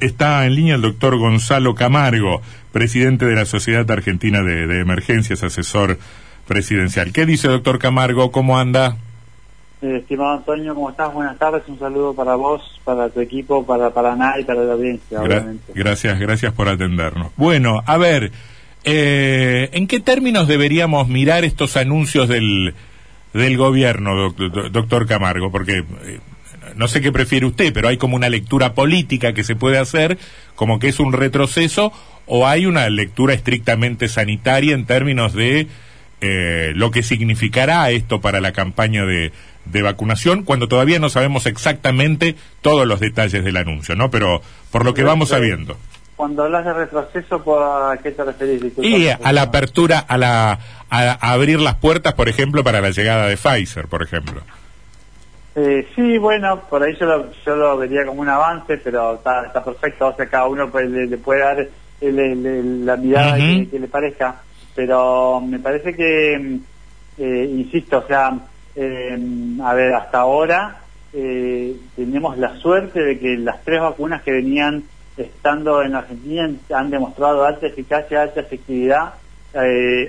Está en línea el doctor Gonzalo Camargo, presidente de la Sociedad Argentina de, Emergencias, asesor presidencial. ¿Qué dice, doctor Camargo? ¿Cómo anda? Eh, estimado Antonio, ¿cómo estás? Buenas tardes. Un saludo para vos, para tu equipo, para Paraná y para la audiencia, obviamente. Gracias, gracias por atendernos. Bueno, a ver, eh, ¿en qué términos deberíamos mirar estos anuncios del, del gobierno, doctor Camargo? Porque eh, no sé qué prefiere usted, pero hay como una lectura política que se puede hacer, como que es un retroceso, o hay una lectura estrictamente sanitaria en términos de eh, lo que significará esto para la campaña de, vacunación, cuando todavía no sabemos exactamente todos los detalles del anuncio, ¿no? Pero por lo que vamos sabiendo. Cuando hablas de retroceso, ¿a qué te referís? y a la apertura, a, la, a abrir las puertas, por ejemplo, para la llegada de Pfizer, por ejemplo. Eh, sí, bueno, por ahí yo lo, yo lo vería como un avance, pero está, está perfecto, o sea, cada uno le, puede dar la mirada que, le parezca, pero me parece que, mm, eh, insisto, o sea, eh, a ver, hasta ahora eh, tenemos la suerte de que las tres vacunas que venían estando en Argentina han demostrado alta eficacia, alta efectividad,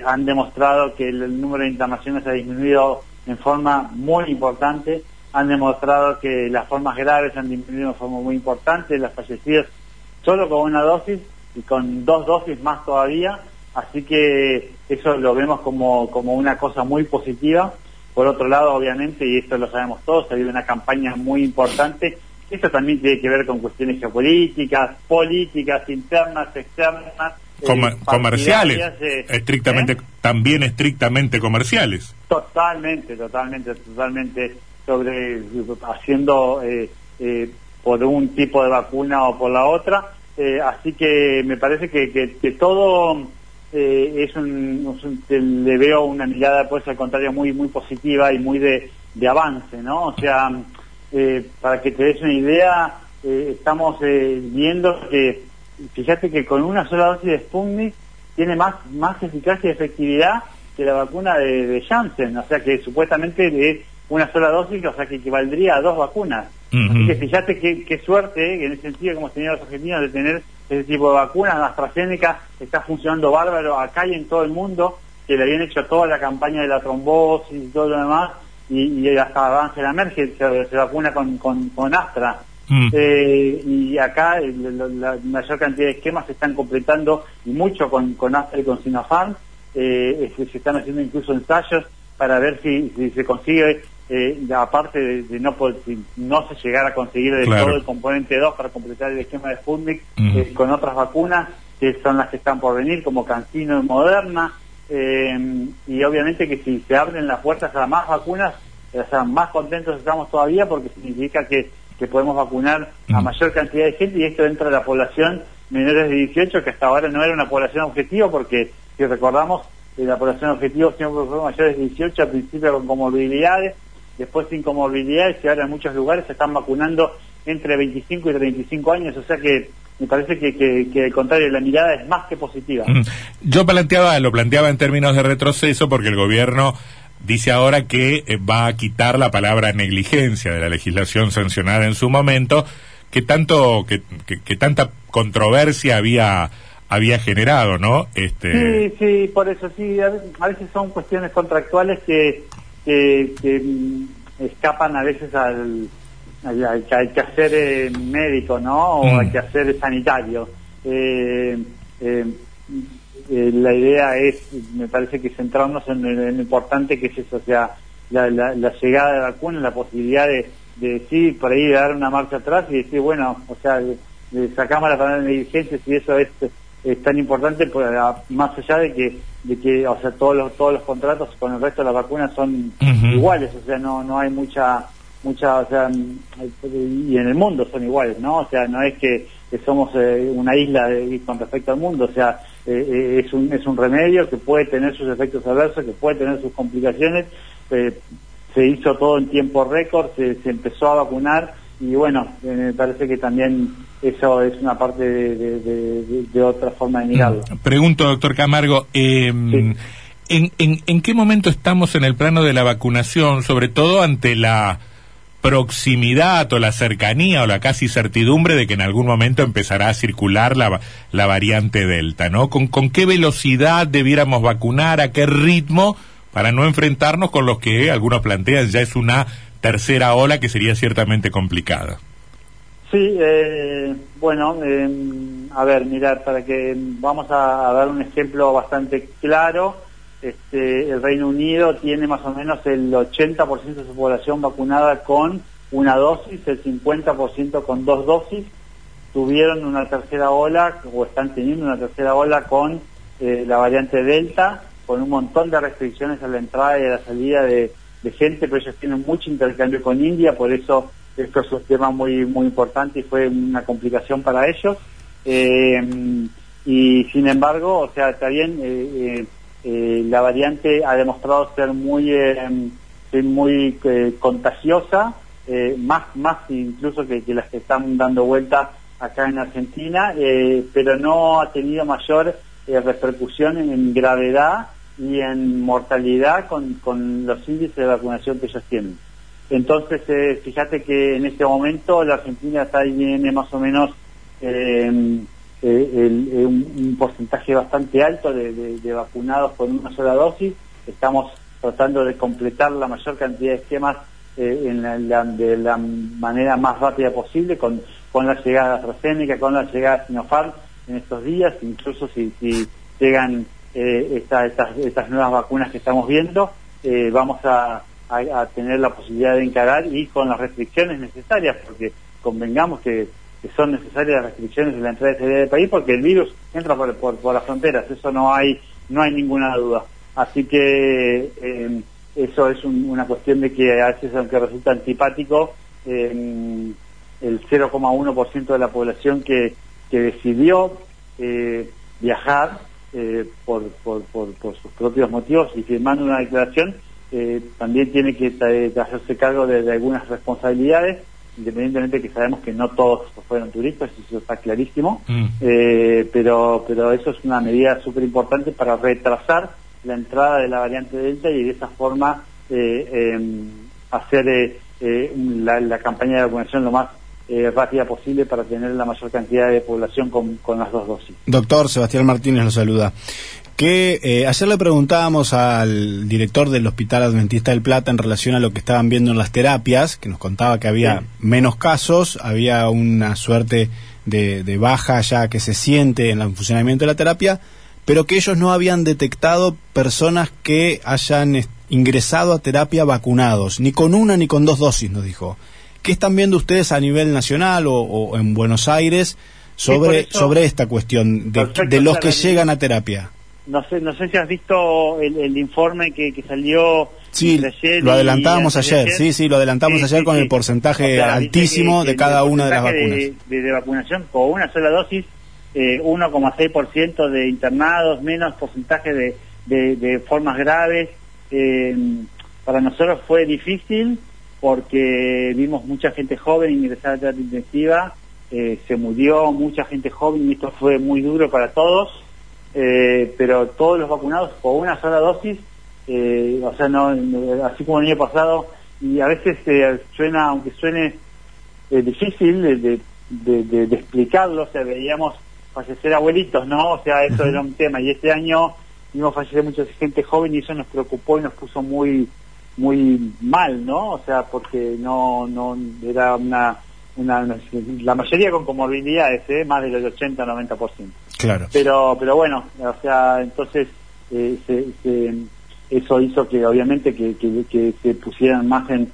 han demostrado que el número de internaciones ha disminuido en forma muy importante, han demostrado que las formas graves han disminuido de forma muy importante, las fallecidas solo con una dosis y con dos dosis más todavía, así que eso lo vemos como, como una cosa muy positiva. Por otro lado, obviamente, y esto lo sabemos todos, ha habido una campaña muy importante. Esto también tiene que ver con cuestiones geopolíticas, políticas, internas, externas. Eh, comerciales, eh, estrictamente, ¿eh? también estrictamente comerciales. Totalmente, totalmente, totalmente sobre haciendo eh, eh, por un tipo de vacuna o por la otra. Eh, así que me parece que, que, todo es un, le veo una mirada pues al contrario muy muy positiva y muy de, de avance, ¿no? O sea, para que te des una idea, estamos viendo que, fíjate que con una sola dosis de Sputnik tiene más, más eficacia y efectividad que la vacuna de, de Janssen, o sea que supuestamente es una sola dosis, o sea que equivaldría a dos vacunas. Así que fíjate qué, suerte, eh, en ese sentido, como hemos tenido los argentinos, de tener ese tipo de vacunas. La AstraZeneca está funcionando bárbaro acá y en todo el mundo, que le habían hecho toda la campaña de la trombosis y todo lo demás, y, y hasta Angela Merkel se, se vacuna con, con, Astra. Mm. Eh, y acá la, mayor cantidad de esquemas se están completando y mucho con, con Astra y con Sinopharm. Eh, se, están haciendo incluso ensayos para ver si, si se consigue eh, aparte de, no no se llegara a conseguir todo el componente 2 para completar el esquema de Sputnik eh, con otras vacunas que son las que están por venir como Cancino y Moderna eh, y obviamente que si se abren las puertas a más vacunas o sea, más contentos estamos todavía porque significa que, que podemos vacunar a mayor cantidad de gente y esto entra a la población menores de 18 que hasta ahora no era una población objetiva porque si recordamos la población objetivo siempre fue mayores de 18 al principio con comorbilidades después sin comorbilidades y ahora en muchos lugares se están vacunando entre 25 y 35 años, o sea que me parece que, que, al contrario, la mirada es más que positiva. Mm. Yo planteaba, lo planteaba en términos de retroceso porque el gobierno dice ahora que eh, va a quitar la palabra negligencia de la legislación sancionada en su momento, que tanto, que, que, tanta controversia había había generado, ¿no? Este... Sí, sí, por eso sí, a veces son cuestiones contractuales que que, escapan a veces al, al, que hacer eh, médico, ¿no? O al mm. que hacer sanitario. Eh, eh, la idea es, me parece que centrarnos en, lo importante que es eso, o sea, la, llegada de vacunas, la posibilidad de, de decir, por ahí de dar una marcha atrás y decir, bueno, o sea, sacamos la palabra de negligencia si eso es es tan importante pues, más allá de que de que o sea todos los todos los contratos con el resto de las vacunas son iguales o sea no no hay mucha mucha o sea y en el mundo son iguales no o sea no es que, somos eh, una isla con respecto al mundo o sea eh, eh, es un es un remedio que puede tener sus efectos adversos que puede tener sus complicaciones se hizo todo en tiempo récord se, se empezó a vacunar y bueno, eh, me parece que también eso es una parte de, otra forma de mirarlo. Mm, pregunto, doctor Camargo, em, ¿en, en, qué momento estamos en el plano de la vacunación, sobre todo ante la proximidad o la cercanía o la casi certidumbre de que en algún momento empezará a circular la, la variante Delta, ¿no? ¿Con, ¿Con qué velocidad debiéramos vacunar, a qué ritmo, para no enfrentarnos con los que algunos plantean ya es una tercera ola que sería ciertamente complicada? Sí, eh, bueno, eh, a ver, mirar, para que vamos a, dar un ejemplo bastante claro, este, el Reino Unido tiene más o menos el 80% de su población vacunada con una dosis, el 50% con dos dosis, tuvieron una tercera ola o están teniendo una tercera ola con eh, la variante Delta, con un montón de restricciones a la entrada y a la salida de, de gente, pero ellos tienen mucho intercambio con India, por eso esto es un tema muy muy importante y fue una complicación para ellos. Eh, y sin embargo, o sea, está bien, eh, eh, la variante ha demostrado ser muy muy contagiosa, más más incluso que, las que están dando vuelta acá en Argentina, pero no ha tenido mayor repercusión en, gravedad y en mortalidad con, con los índices de vacunación que ellos tienen. Entonces, eh, fíjate que en este momento la Argentina está tiene más o menos em, eh, un, porcentaje bastante alto de, vacunados con una sola dosis. Estamos tratando de completar la mayor cantidad de esquemas eh, en de la manera más rápida posible con, con la llegada de AstraZeneca, con la llegada de Sinopharm en estos días, incluso si, llegan estas nuevas vacunas que estamos viendo, vamos a tener la posibilidad de encarar y con las restricciones necesarias, porque convengamos que, son necesarias las restricciones en la entrada y salida del país, porque el virus entra por, las fronteras, eso no hay, no hay ninguna duda. Así que eh, eso es una cuestión de que a veces, aunque resulta antipático, eh, el 0,1% de la población que, decidió eh, por, por, por, por sus propios motivos y firmando una declaración, eh, también tiene que hacerse cargo de, algunas responsabilidades, independientemente de que sabemos que no todos fueron turistas, eso está clarísimo, mm. eh, pero, pero eso es una medida súper importante para retrasar la entrada de la variante Delta y de esa forma eh, em, hacer la, la, campaña de vacunación lo más rápida posible para tener la mayor cantidad de población con, con las dos dosis. Doctor Sebastián Martínez lo saluda que eh, ayer le preguntábamos al director del Hospital Adventista del Plata en relación a lo que estaban viendo en las terapias, que nos contaba que había menos casos, había una suerte de, de, baja ya que se siente en el funcionamiento de la terapia, pero que ellos no habían detectado personas que hayan ingresado a terapia vacunados, ni con una ni con dos dosis, nos dijo. ¿Qué están viendo ustedes a nivel nacional o, en Buenos Aires sobre, sobre esta cuestión de, de los que llegan a terapia? no sé no sé si has visto el, informe que, salió sí lo adelantábamos ayer, sí sí lo adelantamos ayer con el porcentaje altísimo de cada una de las vacunas. de, vacunación con una sola dosis eh, 1,6% de internados menos porcentaje de, de, formas graves eh, para nosotros fue difícil porque vimos mucha gente joven ingresar a terapia intensiva eh, se murió mucha gente joven y esto fue muy duro para todos eh, pero todos los vacunados con una sola dosis, eh, o sea, no, así como el año pasado, y a veces eh, suena, aunque suene difícil de, de, explicarlo, o sea, veíamos fallecer abuelitos, ¿no? O sea, eso era un tema, y este año vimos fallecer mucha gente joven y eso nos preocupó y nos puso muy muy mal, ¿no? O sea, porque no no era una, una, la mayoría con comorbilidades, ¿eh? más del 80-90%. Claro. Pero, pero bueno, o sea, entonces eh, eso hizo que obviamente que, se pusieran más en,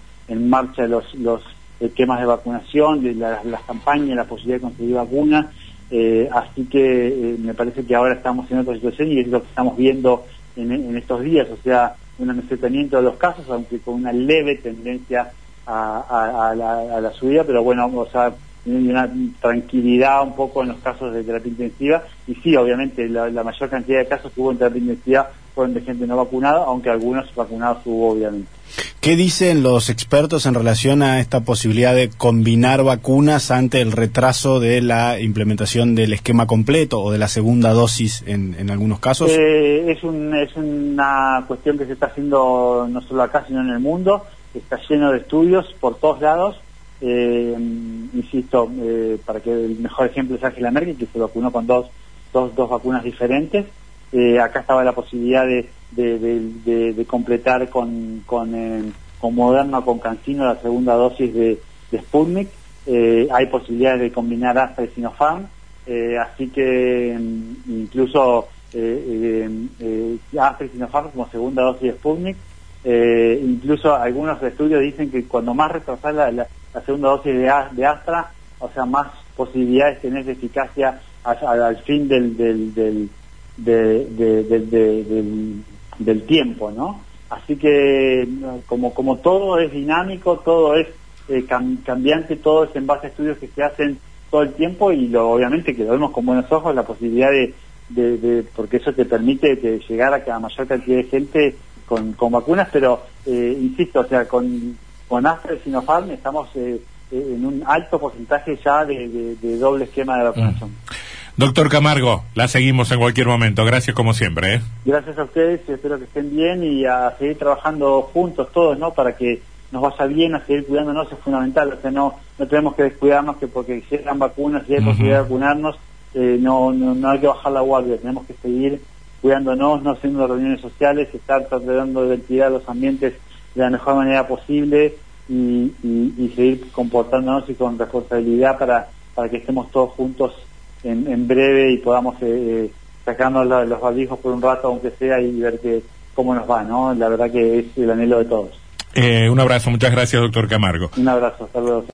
marcha los, los esquemas de vacunación, de las campañas, la posibilidad de conseguir vacunas. Eh, así que eh, me parece que ahora estamos en otra situación y es lo que estamos viendo en, estos días, o sea, un amesetamiento de los casos, aunque con una leve tendencia a, la, la subida, pero bueno, o sea, una tranquilidad un poco en los casos de terapia intensiva. Y sí, obviamente, la, mayor cantidad de casos que hubo en terapia intensiva fueron de gente no vacunada, aunque algunos vacunados hubo, obviamente. ¿Qué dicen los expertos en relación a esta posibilidad de combinar vacunas ante el retraso de la implementación del esquema completo o de la segunda dosis en, en algunos casos? Eh, es, un, es una cuestión que se está haciendo no solo acá, sino en el mundo. está lleno de estudios por todos lados. Eh, insisto, eh, para que el mejor ejemplo es Angela Merkel, que se vacunó con dos, dos, dos vacunas diferentes. Eh, acá estaba la posibilidad de, de, de, completar con, con, con Moderna con Cancino la segunda dosis de, Sputnik. hay posibilidades de combinar Astra y Sinopharm. así que mm, incluso eh, eh, Astra y Sinopharm como segunda dosis de Sputnik. incluso algunos estudios dicen que cuando más retrasada la, segunda dosis de, Astra, o sea, más posibilidades tenés de eficacia al, fin del, del, tiempo, ¿no? Así que como, como todo es dinámico, todo es eh, cambiante, todo es en base a estudios que se hacen todo el tiempo y lo, obviamente que lo vemos con buenos ojos la posibilidad de, de, porque eso te permite llegar a que la mayor cantidad de gente con, con vacunas, pero eh, insisto, o sea, con con Astra y Sinopharm estamos eh, eh, en un alto porcentaje ya de, doble esquema de vacunación. Doctor Camargo, la seguimos en cualquier momento. Gracias como siempre. ¿eh? Gracias a ustedes, espero que estén bien y a seguir trabajando juntos todos, ¿no? Para que nos vaya bien, a seguir cuidándonos es fundamental. O sea, no, no tenemos que descuidarnos que porque llegan vacunas y hay posibilidad de vacunarnos, no, no, no hay que bajar la guardia. Tenemos que seguir cuidándonos, no haciendo reuniones sociales, estar tratando de ventilar los ambientes de la mejor manera posible y, seguir comportándonos y con responsabilidad para, para que estemos todos juntos en, en breve y podamos eh, eh sacarnos los barbijos por un rato, aunque sea, y ver que cómo nos va, ¿no? La verdad que es el anhelo de todos. Eh, un abrazo, muchas gracias, doctor Camargo. Un abrazo, luego.